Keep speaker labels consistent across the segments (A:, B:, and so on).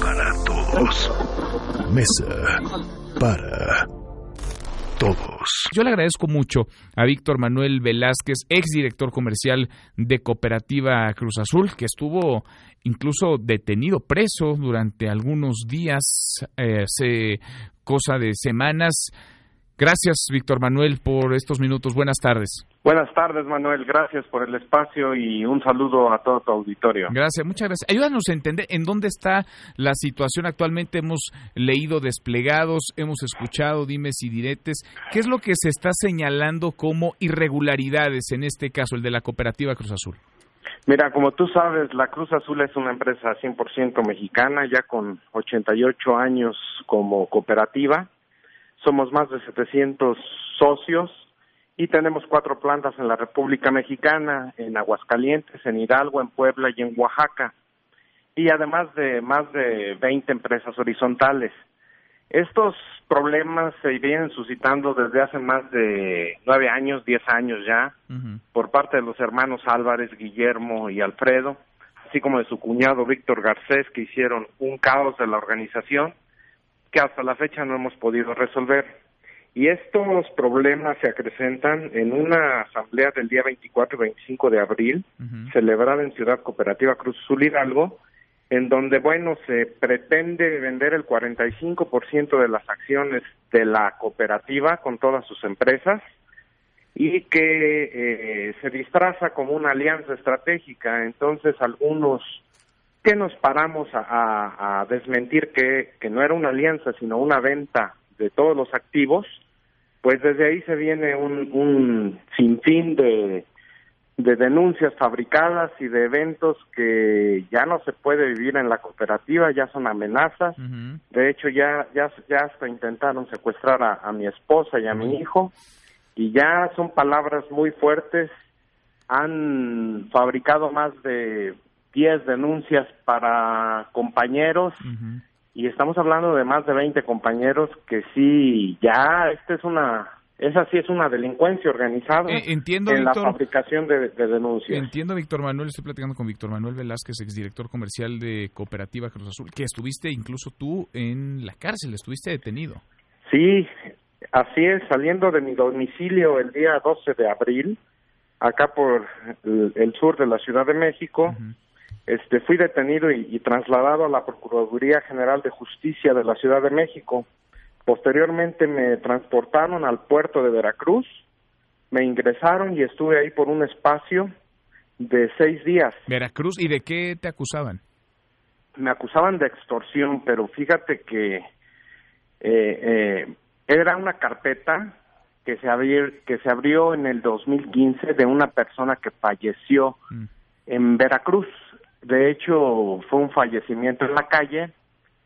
A: Para todos. Mesa para todos.
B: Yo le agradezco mucho a Víctor Manuel Velázquez, exdirector comercial de Cooperativa Cruz Azul, que estuvo incluso detenido, preso durante algunos días, eh, hace cosa de semanas. Gracias, Víctor Manuel, por estos minutos. Buenas tardes.
C: Buenas tardes, Manuel. Gracias por el espacio y un saludo a todo tu auditorio.
B: Gracias, muchas gracias. Ayúdanos a entender en dónde está la situación actualmente. Hemos leído desplegados, hemos escuchado dimes y diretes. ¿Qué es lo que se está señalando como irregularidades en este caso, el de la cooperativa Cruz Azul?
C: Mira, como tú sabes, la Cruz Azul es una empresa 100% mexicana, ya con 88 años como cooperativa. Somos más de 700 socios y tenemos cuatro plantas en la República Mexicana, en Aguascalientes, en Hidalgo, en Puebla y en Oaxaca, y además de más de 20 empresas horizontales. Estos problemas se vienen suscitando desde hace más de nueve años, diez años ya, por parte de los hermanos Álvarez, Guillermo y Alfredo, así como de su cuñado Víctor Garcés, que hicieron un caos de la organización que hasta la fecha no hemos podido resolver. Y estos problemas se acrecentan en una asamblea del día 24 y 25 de abril, celebrada en Ciudad Cooperativa Cruz Azul Hidalgo, en donde, bueno, se pretende vender el 45% de las acciones de la cooperativa con todas sus empresas y que eh, se disfraza como una alianza estratégica. Entonces, algunos que nos paramos a, desmentir que, que no era una alianza, sino una venta de todos los activos, pues desde ahí se viene un, un sinfín de, de denuncias fabricadas y de eventos que ya no se puede vivir en la cooperativa, ya son amenazas. De hecho, ya, ya, ya hasta intentaron secuestrar a, a mi esposa y a mi hijo. Y ya son palabras muy fuertes. Han fabricado más de 10 denuncias para compañeros y estamos hablando de más de 20 compañeros que sí, ya esta es una, esa sí es una delincuencia organizada
B: eh, entiendo,
C: en la fabricación de, denuncias.
B: Entiendo, Víctor Manuel, estoy platicando con Víctor Manuel Velázquez, exdirector comercial de Cooperativa Cruz Azul, que estuviste incluso tú en la cárcel, estuviste detenido.
C: Sí, así es, saliendo de mi domicilio el día 12 de abril, acá por el, sur de la Ciudad de México, este, fui detenido y, trasladado a la Procuraduría General de Justicia de la Ciudad de México. Posteriormente me transportaron al puerto de Veracruz, me ingresaron y estuve ahí por un espacio de seis días.
B: Veracruz, ¿y de qué te acusaban?
C: Me acusaban de extorsión, pero fíjate que eh, eh, era una carpeta que se, abrió, que se abrió en el 2015 de una persona que falleció mm. en Veracruz. De hecho, fue un fallecimiento en la calle,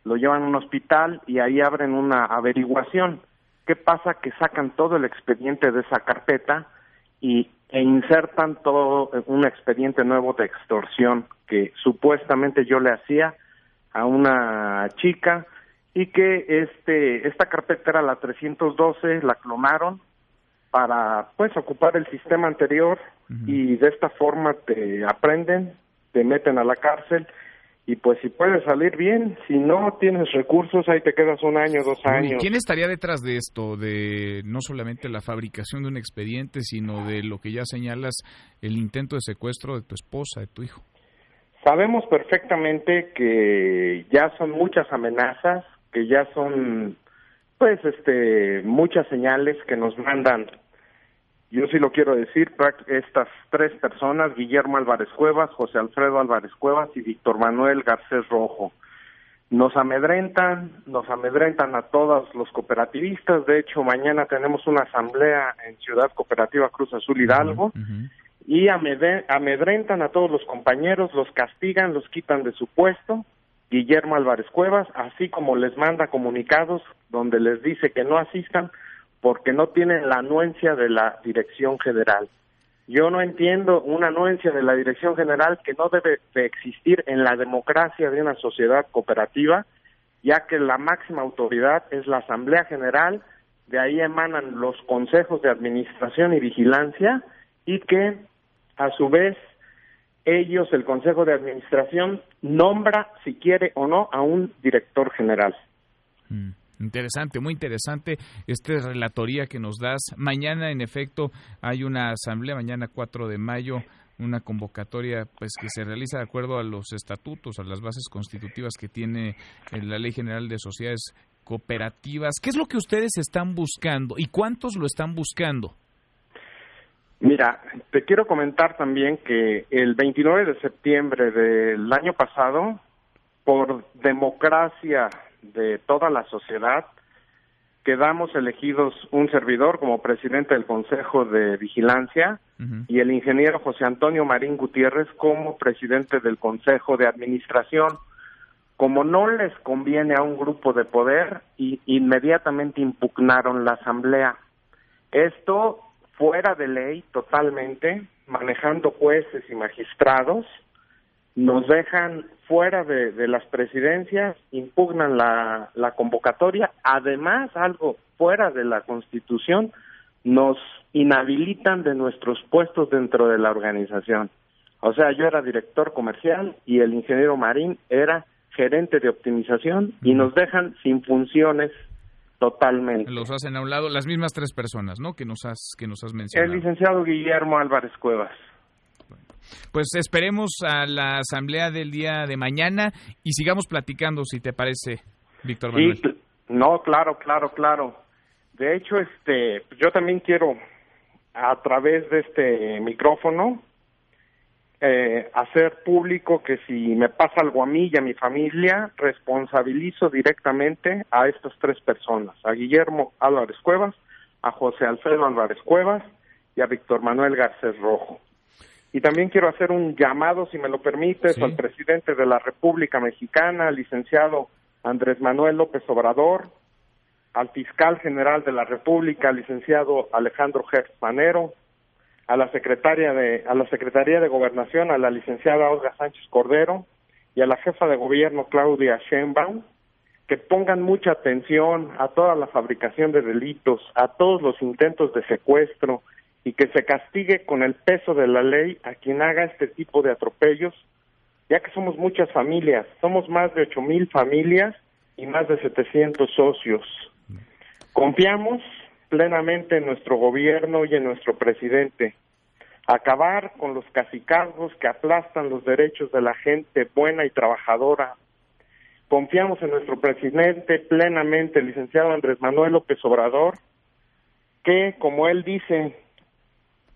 C: lo llevan a un hospital y ahí abren una averiguación. ¿Qué pasa? Que sacan todo el expediente de esa carpeta y, e insertan todo un expediente nuevo de extorsión que supuestamente yo le hacía a una chica y que este esta carpeta era la 312, la clonaron para pues ocupar el sistema anterior y de esta forma te aprenden te meten a la cárcel y pues si puedes salir bien, si no tienes recursos, ahí te quedas un año, dos años.
B: ¿Quién estaría detrás de esto, de no solamente la fabricación de un expediente, sino de lo que ya señalas, el intento de secuestro de tu esposa, de tu hijo?
C: Sabemos perfectamente que ya son muchas amenazas, que ya son, pues, este, muchas señales que nos mandan yo sí lo quiero decir, estas tres personas, Guillermo Álvarez Cuevas, José Alfredo Álvarez Cuevas y Víctor Manuel Garcés Rojo, nos amedrentan, nos amedrentan a todos los cooperativistas. De hecho, mañana tenemos una asamblea en Ciudad Cooperativa Cruz Azul Hidalgo y amedrentan a todos los compañeros, los castigan, los quitan de su puesto. Guillermo Álvarez Cuevas, así como les manda comunicados donde les dice que no asistan porque no tienen la anuencia de la dirección general. Yo no entiendo una anuencia de la dirección general que no debe de existir en la democracia de una sociedad cooperativa, ya que la máxima autoridad es la Asamblea General, de ahí emanan los consejos de administración y vigilancia y que a su vez ellos, el Consejo de Administración, nombra, si quiere o no, a un director general.
B: Mm, interesante, muy interesante esta relatoría que nos das. Mañana, en efecto, hay una asamblea, mañana 4 de mayo, una convocatoria pues que se realiza de acuerdo a los estatutos, a las bases constitutivas que tiene eh, la Ley General de Sociedades Cooperativas. ¿Qué es lo que ustedes están buscando y cuántos lo están buscando?
C: Mira, te quiero comentar también que el 29 de septiembre del año pasado, por democracia de toda la sociedad, quedamos elegidos un servidor como presidente del Consejo de Vigilancia y el ingeniero José Antonio Marín Gutiérrez como presidente del Consejo de Administración. Como no les conviene a un grupo de poder, y inmediatamente impugnaron la asamblea. Esto fuera de ley totalmente, manejando jueces y magistrados, nos dejan fuera de, las presidencias, impugnan la, la, convocatoria, además algo fuera de la constitución, nos inhabilitan de nuestros puestos dentro de la organización. O sea, yo era director comercial y el ingeniero Marín era gerente de optimización y nos dejan sin funciones Totalmente.
B: Los hacen a un lado las mismas tres personas, ¿no? Que nos has que nos has mencionado.
C: El licenciado Guillermo Álvarez Cuevas.
B: Pues esperemos a la asamblea del día de mañana y sigamos platicando, si te parece, Víctor Manuel. Sí,
C: no, claro, claro, claro. De hecho, este, yo también quiero a través de este micrófono eh, hacer público que si me pasa algo a mí y a mi familia, responsabilizo directamente a estas tres personas, a Guillermo Álvarez Cuevas, a José Alfredo Álvarez Cuevas y a Víctor Manuel Garcés Rojo. Y también quiero hacer un llamado, si me lo permites, al presidente de la República Mexicana, licenciado Andrés Manuel López Obrador, al fiscal general de la República, licenciado Alejandro Gertz Manero, a la secretaria de a la Secretaría de Gobernación, a la licenciada Olga Sánchez Cordero y a la jefa de gobierno Claudia Sheinbaum que pongan mucha atención a toda la fabricación de delitos, a todos los intentos de secuestro y que se castigue con el peso de la ley a quien haga este tipo de atropellos, ya que somos muchas familias, somos más de ocho mil familias y más de 700 socios. Confiamos plenamente en nuestro gobierno y en nuestro presidente. Acabar con los cacicazgos que aplastan los derechos de la gente buena y trabajadora. Confiamos en nuestro presidente plenamente, licenciado Andrés Manuel López Obrador, que, como él dice,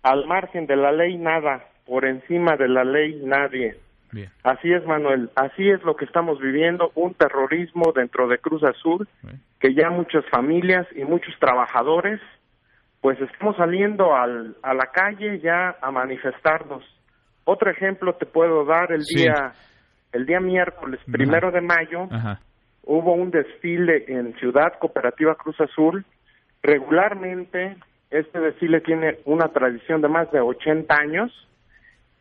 C: al margen de la ley nada, por encima de la ley nadie. Así es, Manuel, así es lo que estamos viviendo, un terrorismo dentro de Cruz Azul, que ya muchas familias y muchos trabajadores, pues estamos saliendo al, a la calle ya a manifestarnos. Otro ejemplo te puedo dar, el día el día miércoles primero de mayo hubo un desfile en Ciudad Cooperativa Cruz Azul. Regularmente este desfile tiene una tradición de más de 80 años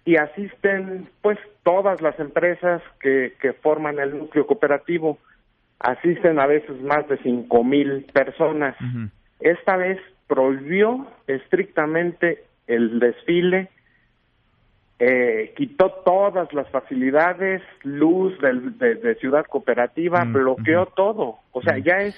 C: y asisten pues todas las empresas que, que forman el núcleo cooperativo. Asisten a veces más de cinco mil personas. Esta vez prohibió estrictamente el desfile, eh, quitó todas las facilidades, luz de, Ciudad Cooperativa, bloqueó todo. O sea, ya es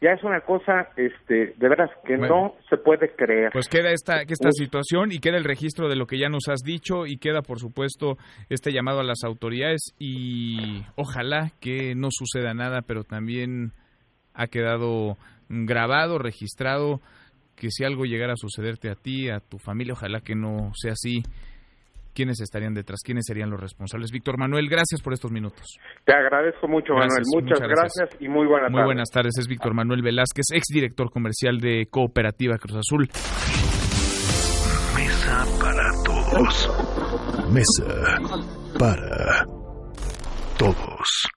C: ya es una cosa este de veras que no se puede creer.
B: Pues queda esta esta situación y queda el registro de lo que ya nos has dicho y queda por supuesto este llamado a las autoridades y ojalá que no suceda nada, pero también ha quedado grabado, registrado que si algo llegara a sucederte a ti, a tu familia, ojalá que no sea así quiénes estarían detrás, quiénes serían los responsables. Víctor Manuel, gracias por estos minutos.
C: Te agradezco mucho, Manuel. Muchas, gracias. y muy buenas tardes.
B: Muy buenas tardes. Es Víctor Manuel Velázquez, exdirector comercial de Cooperativa Cruz Azul.
A: Mesa para todos. Mesa para todos.